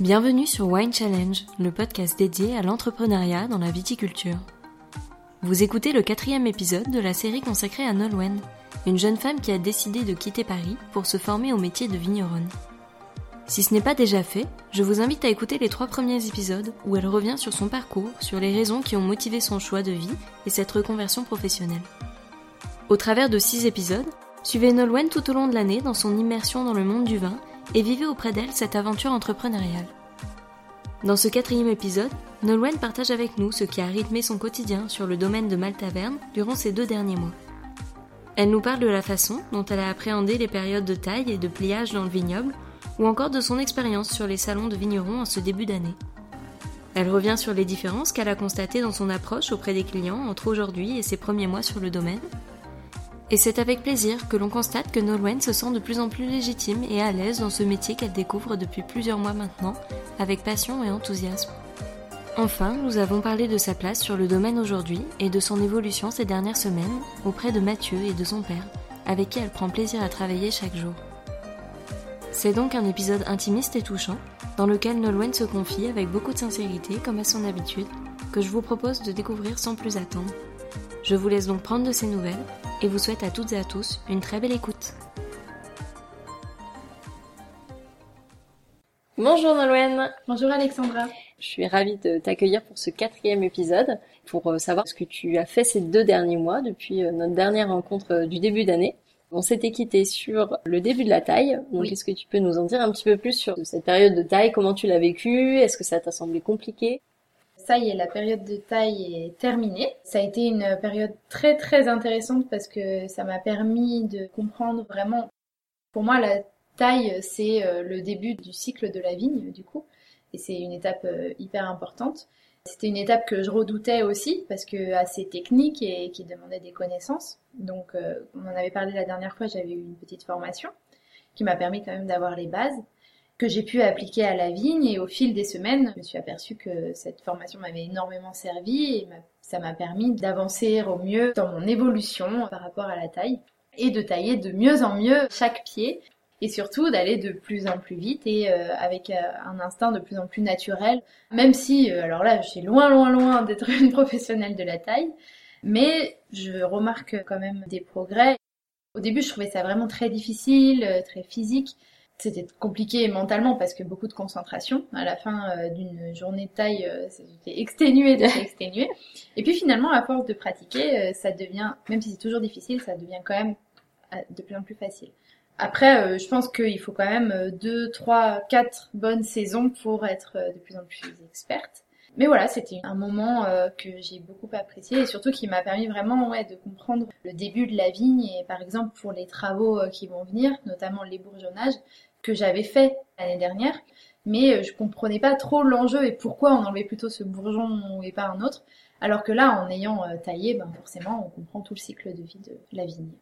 Bienvenue sur Wine Challenge, le podcast dédié à l'entrepreneuriat dans la viticulture. Vous écoutez le quatrième épisode de la série consacrée à Nolwenn, une jeune femme qui a décidé de quitter Paris pour se former au métier de vigneronne. Si ce n'est pas déjà fait, je vous invite à écouter les trois premiers épisodes où elle revient sur son parcours, sur les raisons qui ont motivé son choix de vie et cette reconversion professionnelle. Au travers de six épisodes, suivez Nolwenn tout au long de l'année dans son immersion dans le monde du vin et vivez auprès d'elle cette aventure entrepreneuriale. Dans ce quatrième épisode, Nolwenn partage avec nous ce qui a rythmé son quotidien sur le domaine de Maltaverne durant ces deux derniers mois. Elle nous parle de la façon dont elle a appréhendé les périodes de taille et de pliage dans le vignoble, ou encore de son expérience sur les salons de vignerons en ce début d'année. Elle revient sur les différences qu'elle a constatées dans son approche auprès des clients entre aujourd'hui et ses premiers mois sur le domaine. Et c'est avec plaisir que l'on constate que Nolwenn se sent de plus en plus légitime et à l'aise dans ce métier qu'elle découvre depuis plusieurs mois maintenant, avec passion et enthousiasme. Enfin, nous avons parlé de sa place sur le domaine aujourd'hui et de son évolution ces dernières semaines auprès de Mathieu et de son père, avec qui elle prend plaisir à travailler chaque jour. C'est donc un épisode intimiste et touchant, dans lequel Nolwenn se confie avec beaucoup de sincérité, comme à son habitude, que je vous propose de découvrir sans plus attendre. Je vous laisse donc prendre de ces nouvelles et vous souhaite à toutes et à tous une très belle écoute. Bonjour Nolwenn Bonjour Alexandra Je suis ravie de t'accueillir pour ce quatrième épisode, pour euh, savoir ce que tu as fait ces deux derniers mois depuis euh, notre dernière rencontre euh, du début d'année. On s'était quitté sur le début de la taille. Donc, est-ce que tu peux nous en dire un petit peu plus sur cette période de taille Comment tu l'as vécue Est-ce que ça t'a semblé compliqué? Ça y est, la période de taille est terminée. Ça a été une période très très intéressante parce que ça m'a permis de comprendre vraiment. Pour moi, la taille, c'est euh, le début du cycle de la vigne, du coup. Et c'est une étape euh, hyper importante. C'était une étape que je redoutais aussi parce que assez technique et qui demandait des connaissances. Donc, euh, on en avait parlé la dernière fois, j'avais eu une petite formation qui m'a permis quand même d'avoir les bases que j'ai pu appliquer à la vigne et au fil des semaines, je me suis aperçue que cette formation m'avait énormément servi et ça m'a permis d'avancer au mieux dans mon évolution par rapport à la taille et de tailler de mieux en mieux chaque pied et surtout d'aller de plus en plus vite et euh, avec euh, un instinct de plus en plus naturel. Même si, euh, alors là, je suis loin, loin, loin d'être une professionnelle de la taille, mais je remarque quand même des progrès. Au début, je trouvais ça vraiment très difficile, très physique. C'était compliqué mentalement parce que beaucoup de concentration. À la fin d'une journée de taille, j'étais exténuée de exténuée. Et puis finalement, à force de pratiquer, ça devient, même si c'est toujours difficile, ça devient quand même de plus en plus facile. Après, euh, je pense qu'il faut quand même euh, deux, trois, quatre bonnes saisons pour être euh, de plus en plus experte. Mais voilà, c'était un moment que j'ai beaucoup apprécié et surtout qui m'a permis vraiment ouais, de comprendre le début de la vigne et par exemple pour les travaux qui vont venir, notamment les bourgeonnages que j'avais fait l'année dernière, mais je comprenais pas trop l'enjeu et pourquoi on enlevait plutôt ce bourgeon et pas un autre, alors que là, en ayant taillé, ben forcément, on comprend tout le cycle de vie de la vigne.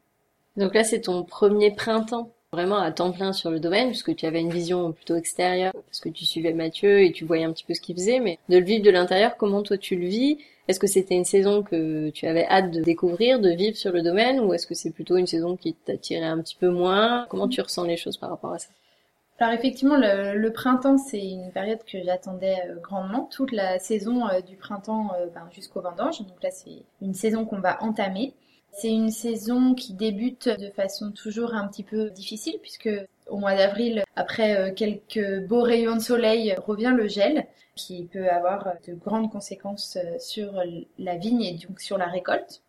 Donc là, c'est ton premier printemps vraiment à temps plein sur le domaine, puisque tu avais une vision plutôt extérieure, parce que tu suivais Mathieu et tu voyais un petit peu ce qu'il faisait, mais de le vivre de l'intérieur, comment toi tu le vis? Est-ce que c'était une saison que tu avais hâte de découvrir, de vivre sur le domaine, ou est-ce que c'est plutôt une saison qui t'attirait un petit peu moins? Comment tu ressens les choses par rapport à ça? Alors effectivement, le, printemps, c'est une période que j'attendais euh, grandement. Toute la saison euh, du printemps euh, ben, jusqu'au vendange. Donc là, c'est une saison qu'on va entamer. C'est une saison qui débute de façon toujours un petit peu difficile puisque au mois d'avril, après quelques beaux rayons de soleil, revient le gel qui peut avoir de grandes conséquences sur la vigne et donc sur la récolte.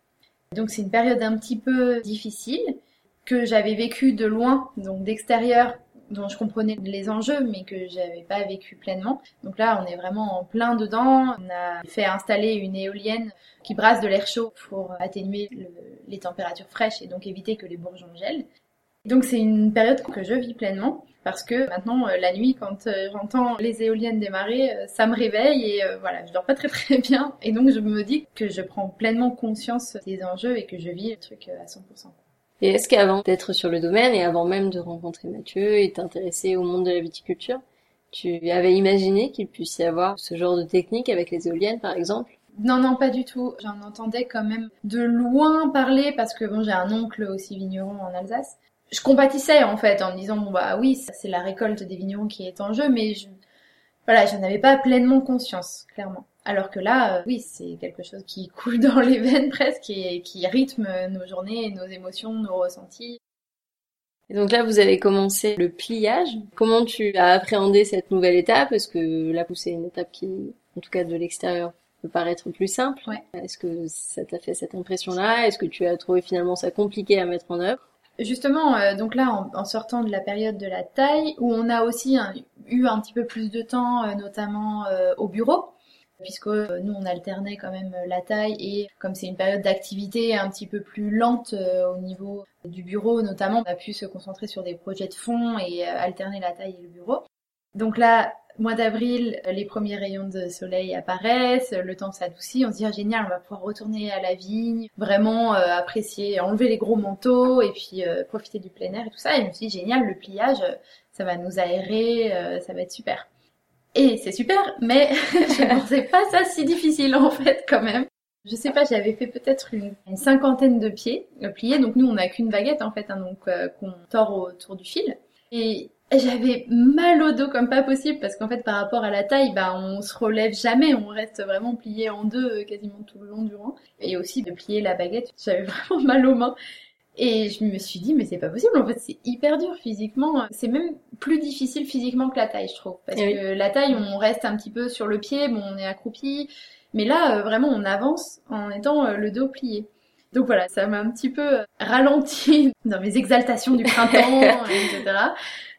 Donc c'est une période un petit peu difficile que j'avais vécue de loin, donc d'extérieur dont je comprenais les enjeux mais que j'avais pas vécu pleinement. Donc là, on est vraiment en plein dedans. On a fait installer une éolienne qui brasse de l'air chaud pour atténuer les températures fraîches et donc éviter que les bourgeons gèlent. Donc c'est une période que je vis pleinement parce que maintenant euh, la nuit quand euh, j'entends les éoliennes démarrer, euh, ça me réveille et voilà, je dors pas très très bien et donc je me dis que je prends pleinement conscience des enjeux et que je vis le truc à 100%. Et est-ce qu'avant d'être sur le domaine et avant même de rencontrer Mathieu et t'intéresser au monde de la viticulture, tu avais imaginé qu'il puisse y avoir ce genre de technique avec les éoliennes par exemple? Non, non, pas du tout. J'en entendais quand même de loin parler parce que bon, j'ai un oncle aussi vigneron en Alsace. Je compatissais en fait en me disant bon bah oui, c'est la récolte des vignerons qui est en jeu, mais je, voilà, j'en avais pas pleinement conscience, clairement. Alors que là, euh, oui, c'est quelque chose qui coule dans les veines presque et qui rythme nos journées, nos émotions, nos ressentis. Et donc là, vous avez commencé le pliage. Comment tu as appréhendé cette nouvelle étape? Est-ce que là, c'est une étape qui, en tout cas de l'extérieur, peut paraître plus simple. Est-ce que ça t'a fait cette impression-là? Est-ce que tu as trouvé finalement ça compliqué à mettre en œuvre? Justement, euh, donc là, en, sortant de la période de la taille, où on a aussi eu un petit peu plus de temps, euh, notamment euh, au bureau, puisque nous on alternait quand même la taille et comme c'est une période d'activité un petit peu plus lente au niveau du bureau notamment, on a pu se concentrer sur des projets de fond et alterner la taille et le bureau. Donc là, mois d'avril, les premiers rayons de soleil apparaissent, le temps s'adoucit, on se dit ah, génial, on va pouvoir retourner à la vigne, vraiment euh, apprécier, enlever les gros manteaux et puis euh, profiter du plein air et tout ça. Et je me suis dit génial, le pliage, ça va nous aérer, euh, ça va être super. Et c'est super, mais je ne pensais pas ça si difficile en fait quand même. Je sais pas, j'avais fait peut-être une, cinquantaine de pieds pliés, donc nous on n'a qu'une baguette en fait, hein, donc qu'on tord autour du fil. Et j'avais mal au dos comme pas possible parce qu'en fait par rapport à la taille, bah on se relève jamais, on reste vraiment plié en deux euh, quasiment tout le long du rang. Et aussi de plier la baguette, j'avais vraiment mal aux mains. Et je me suis dit mais c'est pas possible, en fait c'est hyper dur physiquement. C'est même plus difficile physiquement que la taille je trouve. Parce eh que la taille on reste un petit peu sur le pied, bon on est accroupi. Mais là euh, vraiment on avance en étant euh, le dos plié. Donc voilà, ça m'a un petit peu ralenti dans mes exaltations du printemps, etc.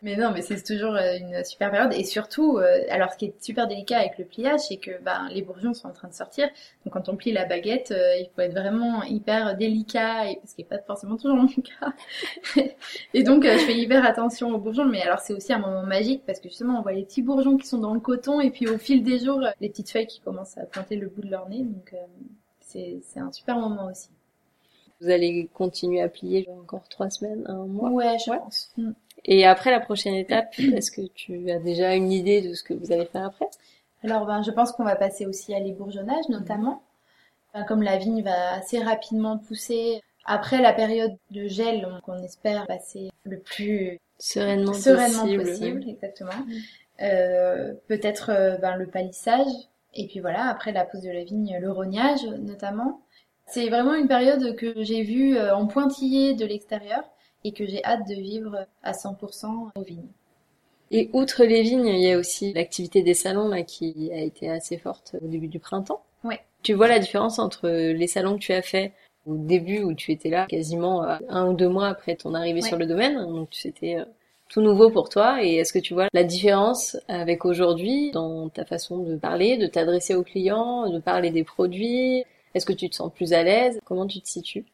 Mais non, mais c'est toujours euh, une super période. Et surtout, euh, alors ce qui est super délicat avec le pliage, c'est que ben, les bourgeons sont en train de sortir. Donc quand on plie la baguette, euh, il faut être vraiment hyper délicat, et, ce qui n'est pas forcément toujours mon cas. et donc je fais hyper attention aux bourgeons. Mais alors c'est aussi un moment magique parce que justement on voit les petits bourgeons qui sont dans le coton et puis au fil des jours, les petites feuilles qui commencent à pointer le bout de leur nez. Donc c'est un super moment aussi. Vous allez continuer à plier encore trois semaines, un mois Ouais, je pense. Mm. Et après la prochaine étape, est-ce que tu as déjà une idée de ce que vous allez faire après? Alors, ben, je pense qu'on va passer aussi à l'ébourgeonnage, notamment. comme la vigne va assez rapidement pousser, après la période de gel, on, espère passer le plus sereinement, possible, exactement. Euh, peut-être euh, ben, le palissage, et puis voilà, après la pose de la vigne, le rognage notamment. C'est vraiment une période que j'ai vue euh, en pointillé de l'extérieur et que j'ai hâte de vivre à 100% aux vignes. Et outre les vignes, il y a aussi l'activité des salons là, qui a été assez forte au début du printemps. Oui. Tu vois la différence entre les salons que tu as fait au début où tu étais là quasiment euh, un ou deux mois après ton arrivée sur le domaine, donc c'était euh, tout nouveau pour toi et est-ce que tu vois la différence avec aujourd'hui dans ta façon de parler, de t'adresser aux clients, de parler des produits? Est-ce que tu te sens plus à l'aise? Comment tu te situes?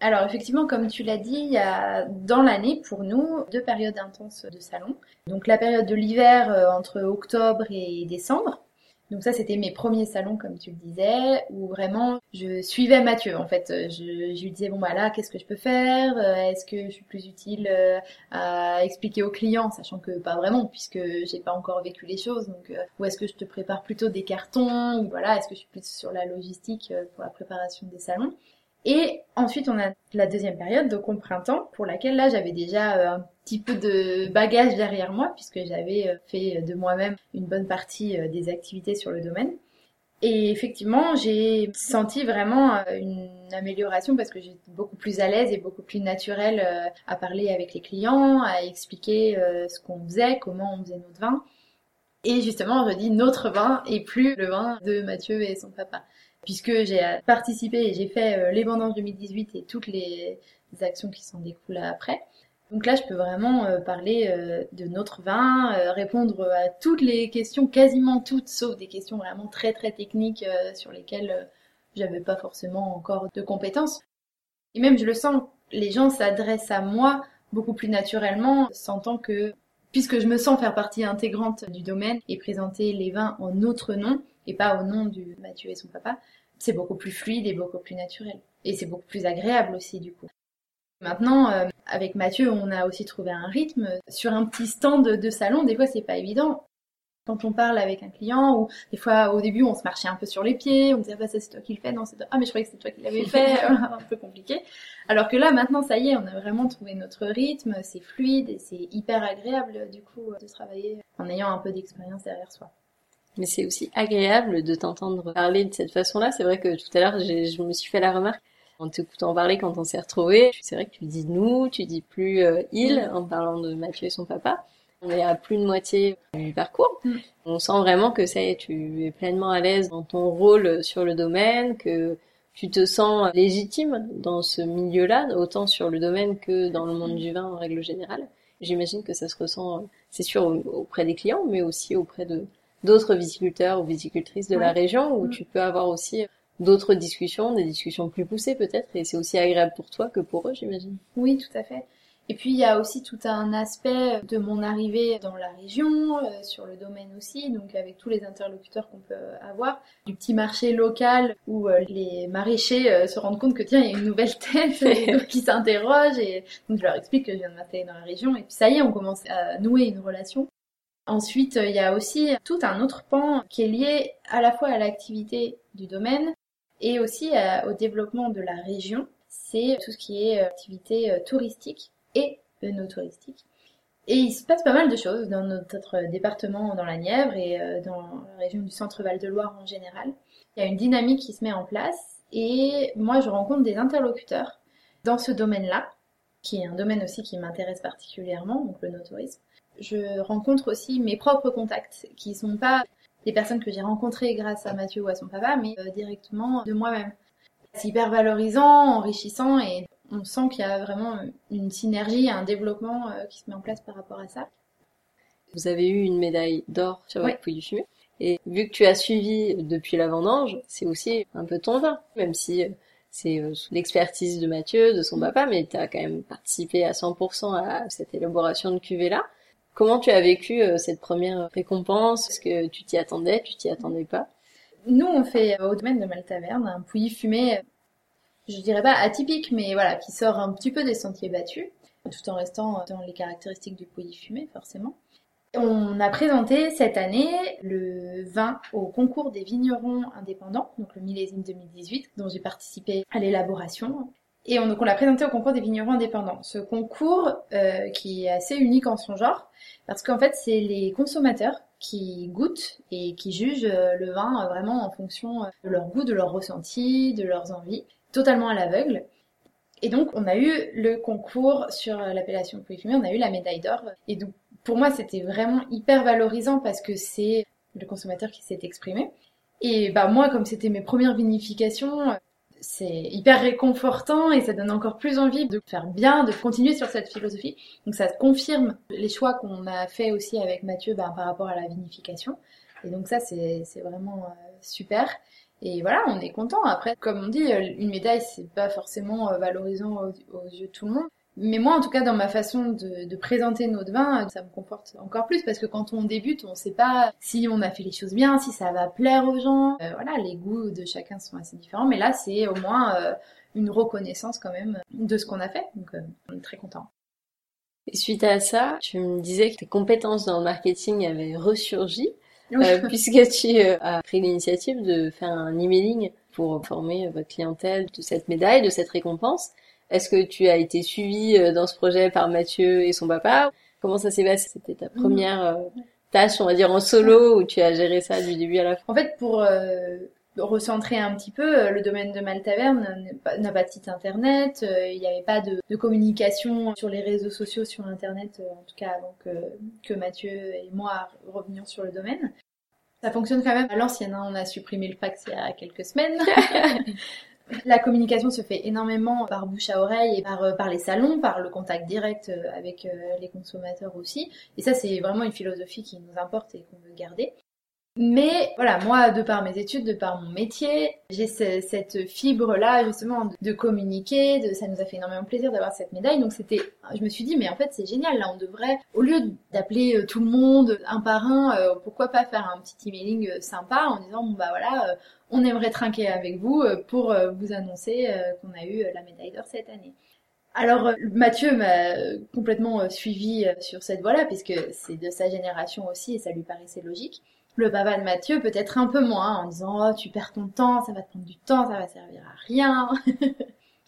Alors effectivement, comme tu l'as dit, il y a dans l'année pour nous deux périodes intenses de salon. Donc la période de l'hiver euh, entre octobre et décembre. Donc ça, c'était mes premiers salons, comme tu le disais, où vraiment je suivais Mathieu. En fait, je, lui disais bon bah là, qu'est-ce que je peux faire? Euh, Est-ce que je suis plus utile euh, à expliquer aux clients, sachant que pas vraiment, puisque j'ai pas encore vécu les choses. Donc, ou est-ce que je te prépare plutôt des cartons? Voilà, est-ce que je suis plus sur la logistique pour la préparation des salons? Et ensuite, on a la deuxième période, donc au printemps, pour laquelle là, j'avais déjà euh, un petit peu de bagage derrière moi, puisque j'avais euh, fait de moi-même une bonne partie euh, des activités sur le domaine. Et effectivement, j'ai senti vraiment une amélioration parce que j'étais beaucoup plus à l'aise et beaucoup plus naturelle à parler avec les clients, à expliquer ce qu'on faisait, comment on faisait notre vin. Et justement, je dis notre vin et plus le vin de Mathieu et son papa puisque j'ai participé et j'ai fait euh, les vendanges 2018 et toutes les actions qui s'en découlent après. Donc là, je peux vraiment euh, parler euh, de notre vin, répondre à toutes les questions, quasiment toutes, sauf des questions vraiment très très techniques sur lesquelles j'avais pas forcément encore de compétences. Et même, je le sens, les gens s'adressent à moi beaucoup plus naturellement, sentant que, puisque je me sens faire partie intégrante du domaine et présenter les vins en notre nom, et pas au nom du Mathieu et son papa, c'est beaucoup plus fluide et beaucoup plus naturel. Et c'est beaucoup plus agréable aussi du coup. Maintenant, euh, avec Mathieu, on a aussi trouvé un rythme. Sur un petit stand de salon, des fois, c'est pas évident. quand on parle avec un client ou des fois au début on se marchait un peu sur les pieds, on disait bah ça c'est toi qui le fais, non c'est toi, ah mais je croyais que c'est toi qui l'avais fait, un peu compliqué. Alors que là maintenant ça y est, on a vraiment trouvé notre rythme, c'est fluide et c'est hyper agréable du coup de travailler en ayant un peu d'expérience derrière soi. Mais c'est aussi agréable de t'entendre parler de cette façon-là. C'est vrai que tout à l'heure, je me suis fait la remarque en t'écoutant parler quand on s'est retrouvés. C'est vrai que tu dis nous, tu dis plus euh, il en parlant de Mathieu et son papa. On est à plus de moitié du parcours. Mm. On sent vraiment que ça y est, tu es pleinement à l'aise dans ton rôle sur le domaine, que tu te sens légitime dans ce milieu-là, autant sur le domaine que dans le monde du vin en règle générale. J'imagine que ça se ressent, c'est sûr, auprès des clients, mais aussi auprès de d'autres viticulteurs ou viticultrices de la région, où tu peux avoir aussi d'autres discussions, des discussions plus poussées peut-être, et c'est aussi agréable pour toi que pour eux, j'imagine. Oui, tout à fait. Et puis il y a aussi tout un aspect de mon arrivée dans la région, euh, sur le domaine aussi, donc avec tous les interlocuteurs qu'on peut avoir, du petit marché local où euh, les maraîchers euh, se rendent compte que tiens il y a une nouvelle tête et qui s'interrogent et donc je leur explique que je viens de m'installer dans la région et puis ça y est on commence à nouer une relation. Ensuite il y a aussi tout un autre pan qui est lié à la fois à l'activité du domaine et aussi au développement de la région. C'est tout ce qui est activité touristique et nos touristiques. Et il se passe pas mal de choses dans notre département dans la Nièvre et euh, dans la région du centre Val-de-Loire en général. Il y a une dynamique qui se met en place et moi je rencontre des interlocuteurs dans ce domaine-là, qui est un domaine aussi qui m'intéresse particulièrement, donc le no-tourisme. Je rencontre aussi mes propres contacts, qui sont pas des personnes que j'ai rencontrées grâce à Mathieu ou à son papa, mais euh, directement de moi-même. C'est hyper valorisant, enrichissant et on sent qu'il y a vraiment une synergie, un développement euh, qui se met en place par rapport à ça. Vous avez eu une médaille d'or sur votre ouais. du fumé. Et vu que tu as suivi depuis la vendange, c'est aussi un peu ton vin, même si euh, c'est sous l'expertise de Mathieu, de son papa, mais tu as quand même participé à 100% à cette élaboration de cuvée-là. Comment tu as vécu cette première récompense? Est-ce que tu t'y attendais Tu t'y attendais pas? Nous, on fait au domaine de Maltaverne un pouilly fumé je dirais pas atypique, mais voilà, qui sort un petit peu des sentiers battus, tout en restant dans les caractéristiques du pouilly fumé, forcément. On a présenté cette année le vin au concours des vignerons indépendants, donc le millésime 2018, dont j'ai participé à l'élaboration. Et on, donc on l'a présenté au concours des vignerons indépendants. Ce concours euh, qui est assez unique en son genre, parce qu'en fait c'est les consommateurs qui goûtent et qui jugent euh, le vin euh, vraiment en fonction de leur goût, de leur ressenti, de leurs envies totalement à l'aveugle. Et donc, on a eu le concours sur l'appellation fumé, on a eu la médaille d'or. Et donc, pour moi, c'était vraiment hyper valorisant parce que c'est le consommateur qui s'est exprimé. Et bah, moi, comme c'était mes premières vinifications, c'est hyper réconfortant et ça donne encore plus envie de faire bien, de continuer sur cette philosophie. Donc, ça confirme les choix qu'on a fait aussi avec Mathieu bah, par rapport à la vinification. Et donc, ça, c'est vraiment euh, super. Et voilà, on est content. Après, comme on dit, euh, une médaille, c'est pas forcément euh, valorisant aux, yeux de tout le monde. Mais moi, en tout cas, dans ma façon de, de, présenter notre vin, ça me comporte encore plus parce que quand on débute, on sait pas si on a fait les choses bien, si ça va plaire aux gens. Euh, voilà, les goûts de chacun sont assez différents. Mais là, c'est au moins une reconnaissance quand même de ce qu'on a fait. Donc, on est très content. Et suite à ça, tu me disais que tes compétences dans le marketing avaient ressurgi. Euh, puisque tu euh, as pris l'initiative de faire un emailing pour former votre clientèle de cette médaille, de cette récompense. Est-ce que tu as été suivi euh, dans ce projet par Mathieu et son papa? Comment ça s'est passé? C'était ta première tâche, on va dire, en solo, où tu as géré ça du début à la fin? En fait, pour recentrer un petit peu, le domaine de Maltaverne n'a pas de site internet, il n'y avait pas de, de, communication sur les réseaux sociaux, sur internet, en tout cas avant que, que Mathieu et moi revenions sur le domaine. Ça fonctionne quand même à l'ancienne, hein. on a supprimé le fax il y a quelques semaines. La communication se fait énormément par bouche à oreille et par, euh, les salons, par le contact direct euh, avec euh, les consommateurs aussi. Et ça, c'est vraiment une philosophie qui nous importe et qu'on veut garder. Mais voilà, moi, de par mes études, de par mon métier, j'ai cette fibre-là justement de communiquer, de, ça nous a fait énormément plaisir d'avoir cette médaille. Donc c'était, je me suis dit, mais en fait c'est génial, là on devrait, au lieu d'appeler euh, tout le monde un par un, euh, pourquoi pas faire un petit emailing euh, sympa en disant, bon bah voilà, on aimerait trinquer avec vous pour vous annoncer qu'on a eu la médaille d'or cette année. Alors Mathieu m'a complètement suivi sur cette voie-là, puisque c'est de sa génération aussi et ça lui paraissait logique. Le papa de Mathieu peut-être un peu moins, en disant oh tu perds ton temps, ça va te prendre du temps, ça va servir à rien.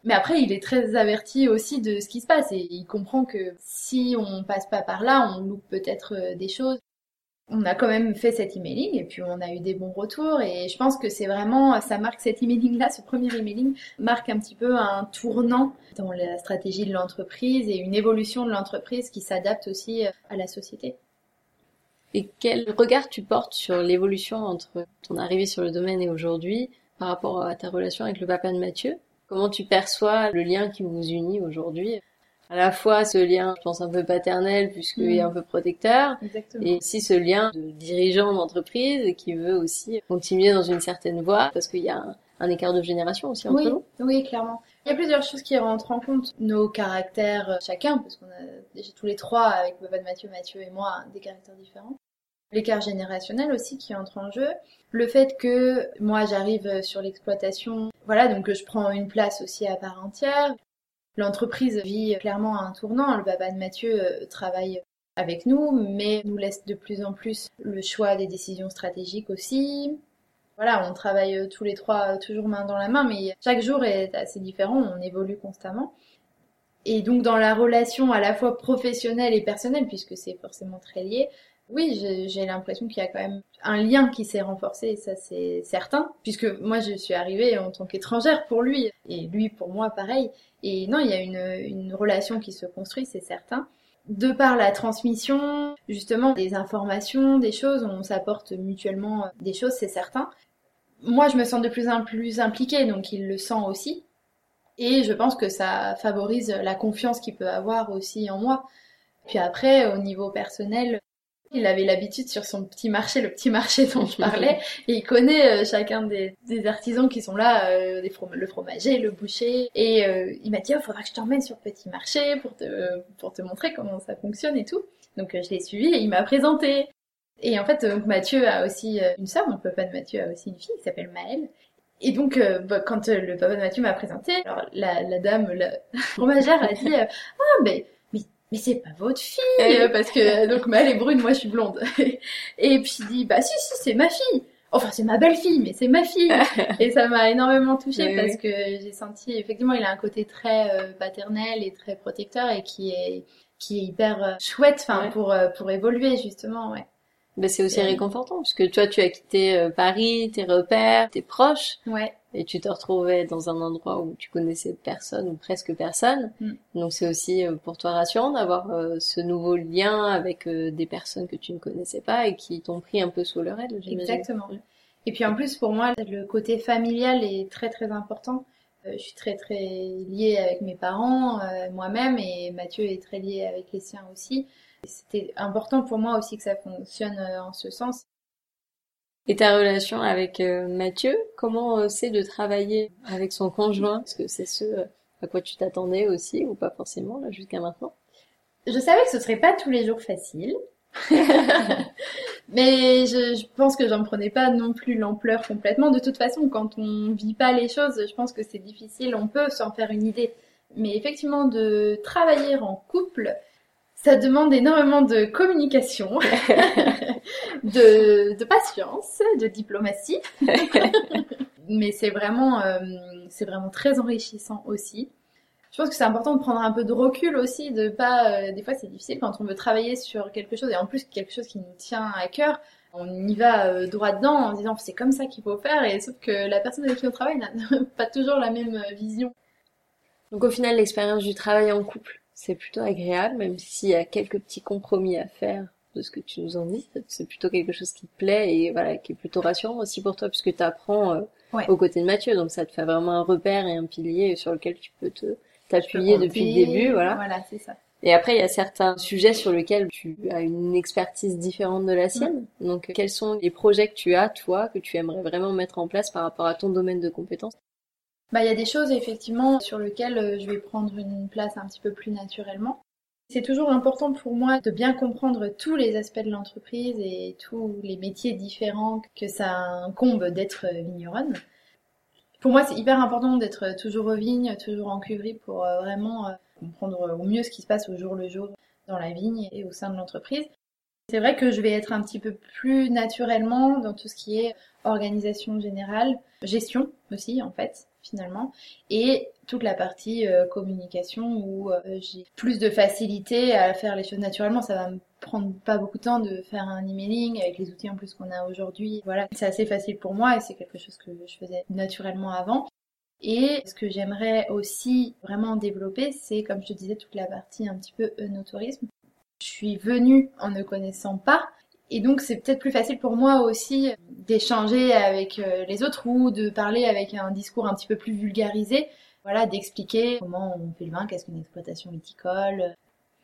Mais après, il est très averti aussi de ce qui se passe et il comprend que si on passe pas par là, on loupe peut-être euh, des choses. On a quand même fait cet emailing et puis on a eu des bons retours et je pense que c'est vraiment, ça marque cet emailing-là, ce premier emailing marque un petit peu un tournant dans la stratégie de l'entreprise et une évolution de l'entreprise qui s'adapte aussi euh, à la société. Et quel regard tu portes sur l'évolution entre ton arrivée sur le domaine et aujourd'hui par rapport à ta relation avec le papa de Mathieu? Comment tu perçois le lien qui vous unit aujourd'hui? À la fois ce lien, je pense, un peu paternel puisqu'il est mm. un peu protecteur, et aussi ce lien de dirigeant d'entreprise qui veut aussi continuer dans une certaine voie parce qu'il y a un, écart de génération aussi entre oui, nous. Oui, clairement. Il y a plusieurs choses qui rentrent en compte. Nos caractères euh, chacun, parce qu'on a déjà tous les trois, avec papa de Mathieu, Mathieu et moi, des caractères différents. L'écart générationnel aussi qui entre en jeu. Le fait que moi j'arrive sur l'exploitation, voilà, donc je prends une place aussi à part entière. L'entreprise vit clairement un tournant. Le papa de Mathieu euh, travaille avec nous, mais nous laisse de plus en plus le choix des décisions stratégiques aussi. Voilà, on travaille euh, tous les trois euh, toujours main dans la main, mais chaque jour est assez différent, on évolue constamment. Et donc dans la relation à la fois professionnelle et personnelle, puisque c'est forcément très lié, oui, j'ai l'impression qu'il y a quand même un lien qui s'est renforcé, ça c'est certain, puisque moi je suis arrivée en tant qu'étrangère pour lui, et lui pour moi pareil. Et non, il y a une, une relation qui se construit, c'est certain. De par la transmission, justement, des informations, des choses, on s'apporte mutuellement des choses, c'est certain. Moi, je me sens de plus en plus impliquée, donc il le sent aussi. Et je pense que ça favorise la confiance qu'il peut avoir aussi en moi. Puis après, au niveau personnel, il avait l'habitude sur son petit marché, le petit marché dont je parlais, et il connaît euh, chacun des, artisans qui sont là, euh, le fromager, le boucher, et euh, il m'a dit, oh, faudra que je t'emmène sur le petit marché pour te, pour te montrer comment ça fonctionne et tout. Donc je l'ai suivi et il m'a présenté. Et en fait, Mathieu a aussi une sœur, mon papa de Mathieu a aussi une fille qui s'appelle Maëlle. Et donc, bah, quand le papa de Mathieu m'a présenté, alors la, la dame, la fromagère a dit, ah ben mais c'est pas votre fille euh, parce que donc elle est brune moi je suis blonde et puis il dit bah si si c'est ma fille. Enfin c'est ma belle fille mais c'est ma fille et ça m'a énormément touchée parce que j'ai senti effectivement il a un côté très euh, paternel et très protecteur et qui est qui est hyper euh, chouette enfin pour pour évoluer justement ouais ben, c'est aussi réconfortant parce que toi tu as quitté Paris tes repères tes proches ouais et tu te retrouvais dans un endroit où tu connaissais personne ou presque personne. Mm. Donc c'est aussi euh, pour toi rassurant d'avoir euh, ce nouveau lien avec euh, des personnes que tu ne connaissais pas et qui t'ont pris un peu sous leur aile. Exactement. Et puis en plus pour moi le côté familial est très très important. je suis très très liée avec mes parents, moi-même et Mathieu est très lié avec les siens aussi. C'était important pour moi aussi que ça fonctionne en ce sens. Et ta relation avec euh, Mathieu, comment euh, c'est de travailler avec son conjoint? Est-ce que c'est ce euh, à quoi tu t'attendais aussi ou pas forcément là jusqu'à maintenant? Je savais que ce serait pas tous les jours facile. Mais je, je, pense que j'en prenais pas non plus l'ampleur complètement. De toute façon, quand on vit pas les choses, je pense que c'est difficile. On peut s'en faire une idée. Mais effectivement, de travailler en couple, ça demande énormément de communication, de, de, patience, de diplomatie. Mais c'est vraiment, euh, c'est vraiment très enrichissant aussi. Je pense que c'est important de prendre un peu de recul aussi, de pas. Euh, des fois, c'est difficile quand on veut travailler sur quelque chose et en plus quelque chose qui nous tient à cœur. On y va euh, droit dedans en disant c'est comme ça qu'il faut faire et sauf que la personne avec qui on travaille n'a pas toujours la même vision. Donc au final, l'expérience du travail en couple, c'est plutôt agréable, même s'il y a quelques petits compromis à faire de ce que tu nous en dis. C'est plutôt quelque chose qui te plaît et voilà, qui est plutôt rassurant aussi pour toi puisque tu apprends euh, aux côtés de Mathieu. Donc ça te fait vraiment un repère et un pilier sur lequel tu peux te t'appuyer depuis le début, voilà. Voilà, c'est ça. Et après, il y a certains sujets sur lesquels tu as une expertise différente de la sienne. Donc, quels sont les projets que tu as, toi, que tu aimerais vraiment mettre en place par rapport à ton domaine de compétences? Bah, il y a des choses effectivement sur lesquelles euh, je vais prendre une place un petit peu plus naturellement. C'est toujours important pour moi de bien comprendre tous les aspects de l'entreprise et tous les métiers différents que ça incombe d'être vigneronne. Pour moi, c'est hyper important d'être toujours aux vignes, toujours en cuverie pour euh, vraiment euh, comprendre au mieux ce qui se passe au jour le jour dans la vigne et au sein de l'entreprise. C'est vrai que je vais être un petit peu plus naturellement dans tout ce qui est organisation générale, gestion aussi en fait finalement, et toute la partie euh, communication où euh, j'ai plus de facilité à faire les choses naturellement. Ça va me prendre pas beaucoup de temps de faire un emailing avec les outils en plus qu'on a aujourd'hui. Voilà, c'est assez facile pour moi et c'est quelque chose que je faisais naturellement avant. Et ce que j'aimerais aussi vraiment développer, c'est comme je te disais toute la partie un petit peu œnotourisme. Je suis venue en ne connaissant pas et donc c'est peut-être plus facile pour moi aussi d'échanger avec euh, les autres ou de parler avec un discours un petit peu plus vulgarisé, voilà, d'expliquer comment on fait le vin, qu'est-ce qu'une exploitation viticole.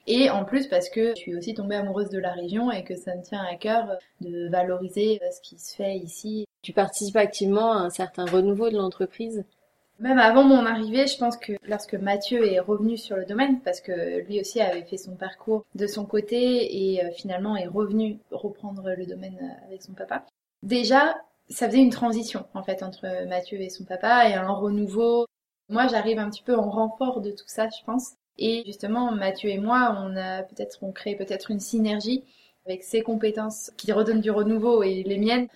Et en plus parce que je suis aussi tombée amoureuse de la région et que ça me tient à cœur de valoriser euh, ce qui se fait ici. Tu participes activement à un certain renouveau de l'entreprise? Même avant mon arrivée, je pense que lorsque Mathieu est revenu sur le domaine, parce que lui aussi avait fait son parcours de son côté et euh, finalement est revenu reprendre le domaine euh, avec son papa, déjà, ça faisait une transition en fait entre Mathieu et son papa et un renouveau. Moi, j'arrive un petit peu en renfort de tout ça, je pense. Et justement, Mathieu et moi, on a peut-être, on crée peut-être une synergie avec ses compétences qui redonnent du renouveau et les miennes.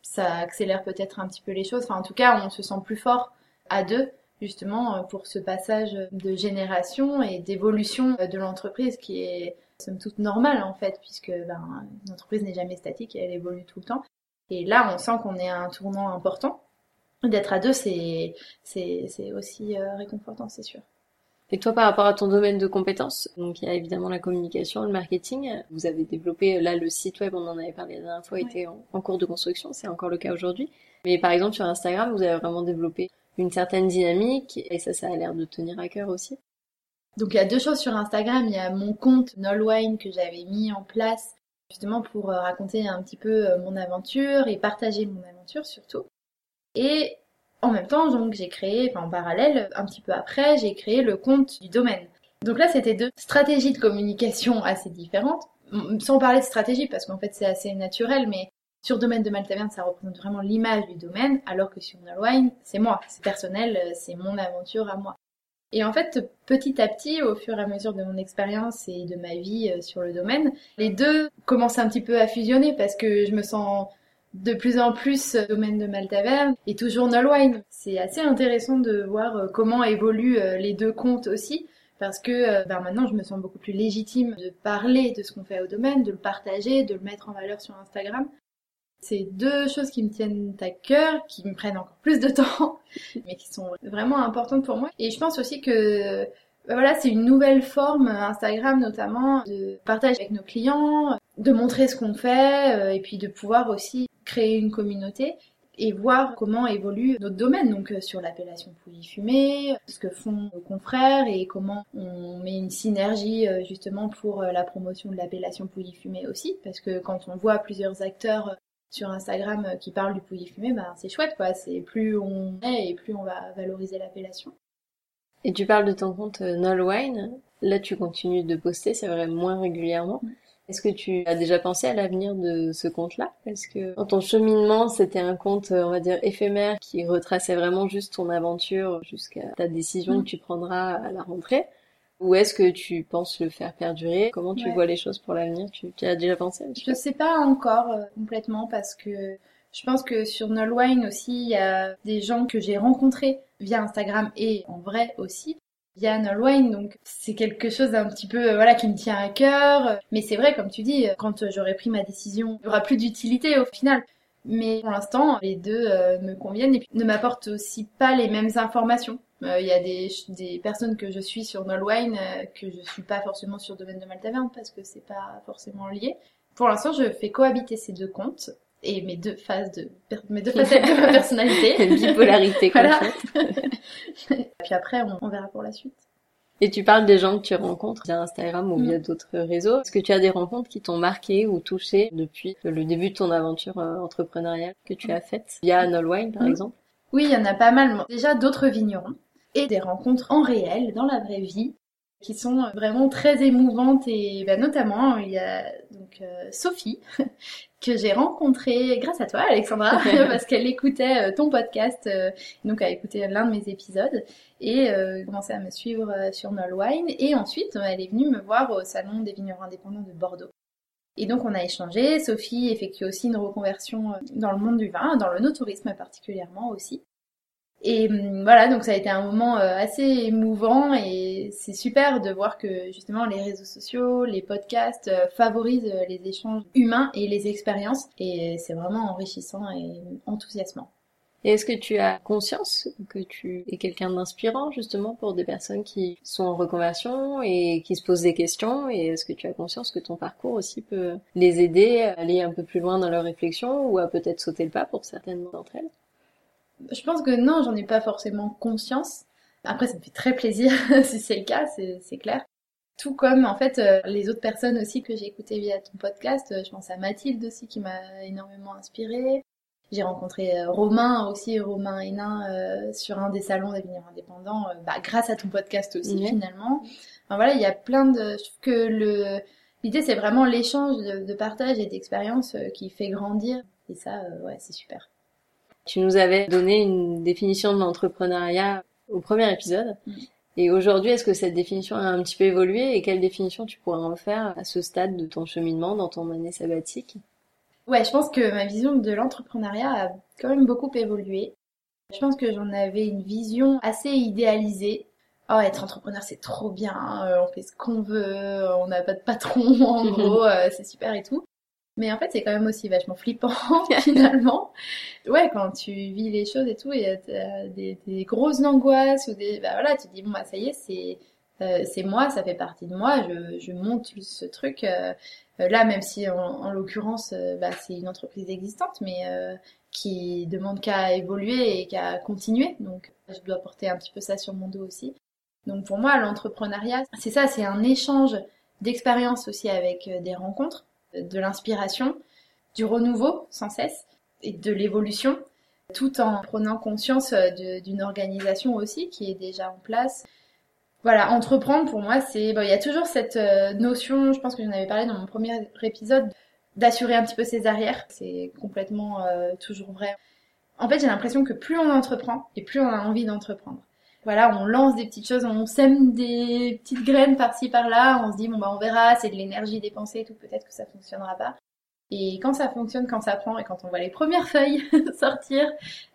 Ça accélère peut-être un petit peu les choses. Enfin, en tout cas, on se sent plus fort à deux justement euh, pour ce passage de génération et d'évolution de l'entreprise qui est somme toute normale en fait puisque ben, l'entreprise n'est jamais statique et elle évolue tout le temps. Et là, on sent qu'on est à un tournant important. D'être à deux, c'est c'est aussi euh, réconfortant, c'est sûr. Et toi, par rapport à ton domaine de compétences, donc il y a évidemment la communication, le marketing. Vous avez développé là le site web, on en avait parlé la dernière fois, était en cours de construction, c'est encore le cas aujourd'hui. Mais par exemple sur Instagram, vous avez vraiment développé une certaine dynamique et ça, ça a l'air de tenir à cœur aussi. Donc il y a deux choses sur Instagram. Il y a mon compte Nolwine que j'avais mis en place justement pour euh, raconter un petit peu euh, mon aventure et partager mon aventure surtout. Et en même temps, donc j'ai créé, enfin en parallèle, un petit peu après, j'ai créé le compte du domaine. Donc là, c'était deux stratégies de communication assez différentes. Sans parler de stratégie, parce qu'en fait c'est assez naturel, mais sur domaine de Maltaverne, ça représente vraiment l'image du domaine, alors que sur Nolwine, c'est moi, c'est personnel, c'est mon aventure à moi. Et en fait, petit à petit, au fur et à mesure de mon expérience et de ma vie euh, sur le domaine, les deux commencent un petit peu à fusionner parce que je me sens de plus en plus euh, domaine de Maltaverne et toujours Nolwine. C'est assez intéressant de voir euh, comment évoluent les deux comptes aussi parce que ben maintenant je me sens beaucoup plus légitime de parler de ce qu'on fait au domaine, de le partager, de le mettre en valeur sur Instagram. C'est deux choses qui me tiennent à cœur, qui me prennent encore plus de temps, mais qui sont vraiment importantes pour moi. Et je pense aussi que bah voilà, c'est une nouvelle forme, Instagram notamment, de partage avec nos clients, de montrer ce qu'on fait, euh, et puis de pouvoir aussi créer une communauté et voir comment évolue notre domaine, donc euh, sur l'appellation pouilly fumée, ce que font nos confrères et comment on met une synergie euh, justement pour la promotion de l'appellation pouilly fumée aussi, parce que quand on voit plusieurs acteurs sur Instagram euh, qui parle du pouilly fumé, bah, c'est chouette quoi. C'est plus on est et plus on va valoriser l'appellation. Et tu parles de ton compte euh, Nolwine. Là, tu continues de poster, c'est vrai, moins régulièrement. Est-ce que tu as déjà pensé à l'avenir de ce compte-là? Parce que dans ton cheminement, c'était un compte, euh, on va dire, éphémère qui retraçait vraiment juste ton aventure jusqu'à ta décision mm. que tu prendras à la rentrée. Ou est-ce que tu penses le faire perdurer? Comment tu vois les choses pour l'avenir? Tu, tu, as déjà pensé? Je sais pas encore euh, complètement parce que je pense que sur Nolwine aussi, il y a des gens que j'ai rencontrés via Instagram et en vrai aussi via Nolwine. Donc c'est quelque chose d'un petit peu euh, voilà qui me tient à cœur. Mais c'est vrai, comme tu dis, quand j'aurai pris ma décision, il y aura plus d'utilité au final. Mais pour l'instant, les deux euh, me conviennent et puis ne m'apportent aussi pas les mêmes informations. Euh, il y a des, des, personnes que je suis sur Nolwine euh, que je suis pas forcément sur Domaine de Maltaverne parce que c'est pas forcément lié. Pour l'instant, je fais cohabiter ces deux comptes et mes deux phases de mes deux facettes de ma personnalité. bipolarité voilà. Puis après, on, verra pour la suite. Et tu parles des gens que tu rencontres via Instagram ou via mm. d'autres réseaux. Est-ce que tu as des rencontres qui t'ont marqué ou touché depuis le début de ton aventure euh, entrepreneuriale que tu as faite? Via Nolwine, par mm. exemple Oui, il y en a pas mal. Déjà d'autres vignerons et des rencontres en réel, dans la vraie vie, qui sont vraiment très émouvantes et bah, notamment il y a donc donc Sophie, que j'ai rencontrée grâce à toi, Alexandra, parce qu'elle écoutait ton podcast, donc elle a écouté l'un de mes épisodes et commençait à me suivre sur Nolwine. Et ensuite, elle est venue me voir au salon des vignerons indépendants de Bordeaux. Et donc on a échangé. Sophie effectue aussi une reconversion dans le monde du vin, dans le no-tourisme particulièrement aussi. Et hum, voilà, donc ça a été un moment euh, assez émouvant et c'est super de voir que justement les réseaux sociaux, les podcasts euh, favorisent euh, les échanges humains et les expériences. Et c'est vraiment enrichissant et enthousiasmant. Et est-ce que tu as conscience que tu es quelqu'un d'inspirant justement pour des personnes qui sont en reconversion et qui se posent des questions? Et est-ce que tu as conscience que ton parcours aussi peut les aider à aller un peu plus loin dans leur réflexion ou à peut-être sauter le pas pour certaines d'entre elles? Je pense que non, j'en ai pas forcément conscience. Après, ça me fait très plaisir si c'est le cas, c'est clair. Tout comme en fait euh, les autres personnes aussi que j'ai écoutées via ton podcast. Euh, je pense à Mathilde aussi qui m'a énormément inspirée. J'ai rencontré euh, Romain aussi, Romain Hénin, sur un des salons des vignerons indépendants, bah, grâce à ton podcast aussi finalement. Enfin, voilà, il y a plein de... Je trouve que le... l'idée c'est vraiment l'échange de, de, partage et d'expérience qui fait grandir. Et ça, ouais, c'est super. Tu nous avais donné une définition de l'entrepreneuriat au premier épisode. Mm. Et aujourd'hui, est-ce que cette définition a un petit peu évolué et quelle définition tu pourrais en faire à ce stade de ton cheminement dans ton année sabbatique? Ouais, je pense que ma vision de l'entrepreneuriat a quand même beaucoup évolué. Je pense que j'en avais une vision assez idéalisée. Oh, être entrepreneur, c'est trop bien, hein, on fait ce qu'on veut, on n'a pas de patron, en gros, euh, c'est super et tout. Mais en fait, c'est quand même aussi vachement flippant finalement. Ouais, quand tu vis les choses et tout, il y a des, des, grosses angoisses ou des, bah voilà, tu te dis bon bah ça y est, c'est euh, c'est moi, ça fait partie de moi, je, je monte ce truc. Euh, euh, là, même si en, en l'occurrence, bah, c'est une entreprise existante, mais qui demande qu'à évoluer et qu'à continuer. Donc, je dois porter un petit peu ça sur mon dos aussi. Donc pour moi, l'entrepreneuriat, c'est ça, c'est un échange d'expériences aussi avec des rencontres de l'inspiration, du renouveau sans cesse et de l'évolution, tout en prenant conscience euh, d'une organisation aussi qui est déjà en place. Voilà, entreprendre pour moi, c'est bon, il y a toujours cette euh, notion, je pense que j'en avais parlé dans mon premier épisode, d'assurer un petit peu ses arrières. C'est complètement euh, toujours vrai. En fait, j'ai l'impression que plus on entreprend et plus on a envie d'entreprendre. Voilà, on lance des petites choses, on sème des petites graines par-ci par-là, on se dit bon bah on verra, c'est de l'énergie dépensée tout, peut-être que ça fonctionnera pas. Et quand ça fonctionne, quand ça prend et quand on voit les premières feuilles sortir,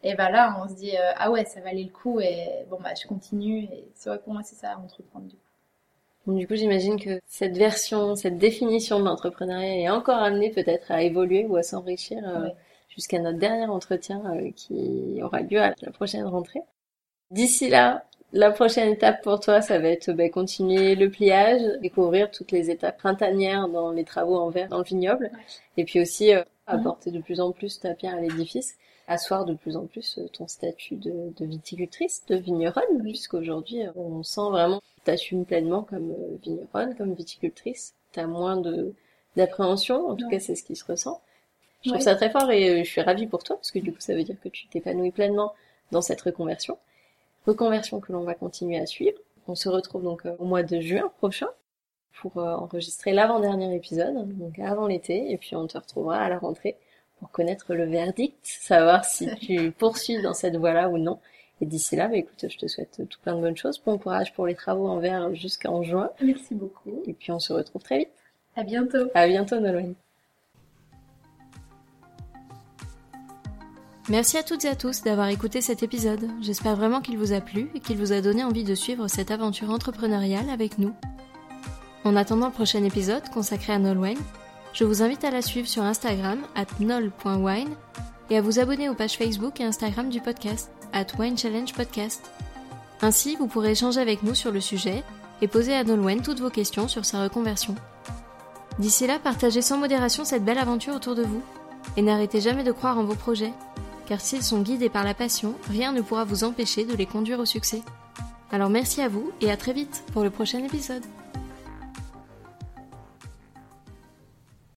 et bah là on se dit euh, ah ouais ça valait le coup et bon bah je continue et c'est vrai pour moi c'est ça entreprendre du coup. du coup, j'imagine que cette version, cette définition de l'entrepreneuriat est encore amenée peut-être à évoluer ou à s'enrichir euh, jusqu'à notre dernier entretien euh, qui aura lieu à la prochaine rentrée. D'ici là, la prochaine étape pour toi, ça va être bah, continuer le pliage, découvrir toutes les étapes printanières dans les travaux en verre dans le vignoble, et puis aussi euh, apporter de plus en plus ta pierre à l'édifice, asseoir de plus en plus euh, ton statut de, viticultrice, de vigneronne, puisqu'aujourd'hui euh, on sent vraiment que tu t'assumes pleinement comme vigneronne, comme viticultrice. T'as moins de d'appréhension, en tout cas c'est ce qui se ressent. Je trouve ça très fort et je suis ravie pour toi, parce que du coup ça veut dire que tu t'épanouis pleinement dans cette reconversion reconversion que l'on va continuer à suivre. On se retrouve donc euh, au mois de juin prochain pour euh, enregistrer l'avant-dernier épisode, donc avant l'été, et puis on te retrouvera à la rentrée pour connaître le verdict, savoir si tu poursuis dans cette voie-là ou non. Et d'ici là, bah, écoute, je te souhaite tout plein de bonnes choses. Bon courage pour les travaux en verre jusqu'en juin. Merci beaucoup. Et puis on se retrouve très vite. À bientôt. À bientôt, Nolwenn. Merci à toutes et à tous d'avoir écouté cet épisode. J'espère vraiment qu'il vous a plu et qu'il vous a donné envie de suivre cette aventure entrepreneuriale avec nous. En attendant le prochain épisode consacré à Nolwine, je vous invite à la suivre sur Instagram at nol.wine et à vous abonner aux pages Facebook et Instagram du podcast at Wine Challenge Podcast. Ainsi, vous pourrez échanger avec nous sur le sujet et poser à Nolwenn toutes vos questions sur sa reconversion. D'ici là, partagez sans modération cette belle aventure autour de vous et n'arrêtez jamais de croire en vos projets car s'ils sont guidés par la passion, rien ne pourra vous empêcher de les conduire au succès. Alors merci à vous et à très vite pour le prochain épisode.